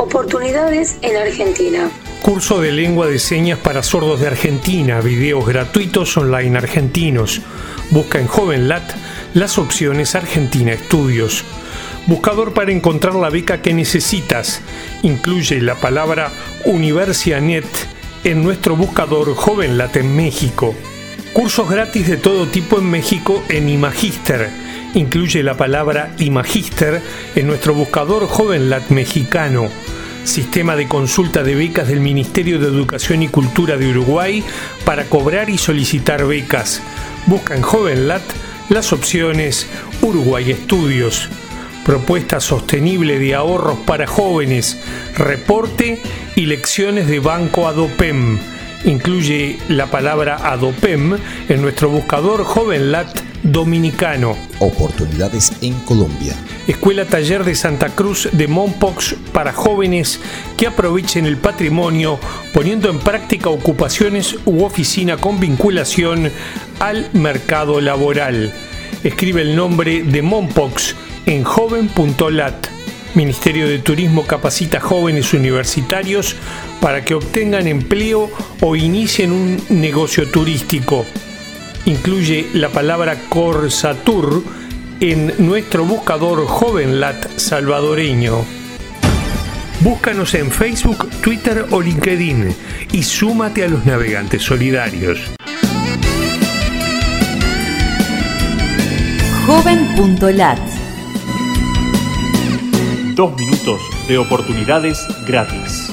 Oportunidades en Argentina. Curso de lengua de señas para sordos de Argentina, videos gratuitos online argentinos. Busca en JovenLat las opciones Argentina Estudios. Buscador para encontrar la beca que necesitas. Incluye la palabra Universianet en nuestro buscador JovenLat en México. Cursos gratis de todo tipo en México en Imagister. Incluye la palabra Imagister en nuestro buscador JovenLat mexicano sistema de consulta de becas del Ministerio de Educación y Cultura de Uruguay para cobrar y solicitar becas. Busca en JovenLat las opciones Uruguay Estudios, propuesta sostenible de ahorros para jóvenes, reporte y lecciones de Banco Adopem. Incluye la palabra Adopem en nuestro buscador JovenLat dominicano. Oportunidades en Colombia. Escuela Taller de Santa Cruz de Mompox para jóvenes que aprovechen el patrimonio poniendo en práctica ocupaciones u oficina con vinculación al mercado laboral. Escribe el nombre de Mompox en joven.lat. Ministerio de Turismo capacita jóvenes universitarios para que obtengan empleo o inicien un negocio turístico incluye la palabra Corsatur en nuestro buscador JovenLat salvadoreño. Búscanos en Facebook, Twitter o LinkedIn y súmate a los navegantes solidarios. Joven.lat Dos minutos de oportunidades gratis.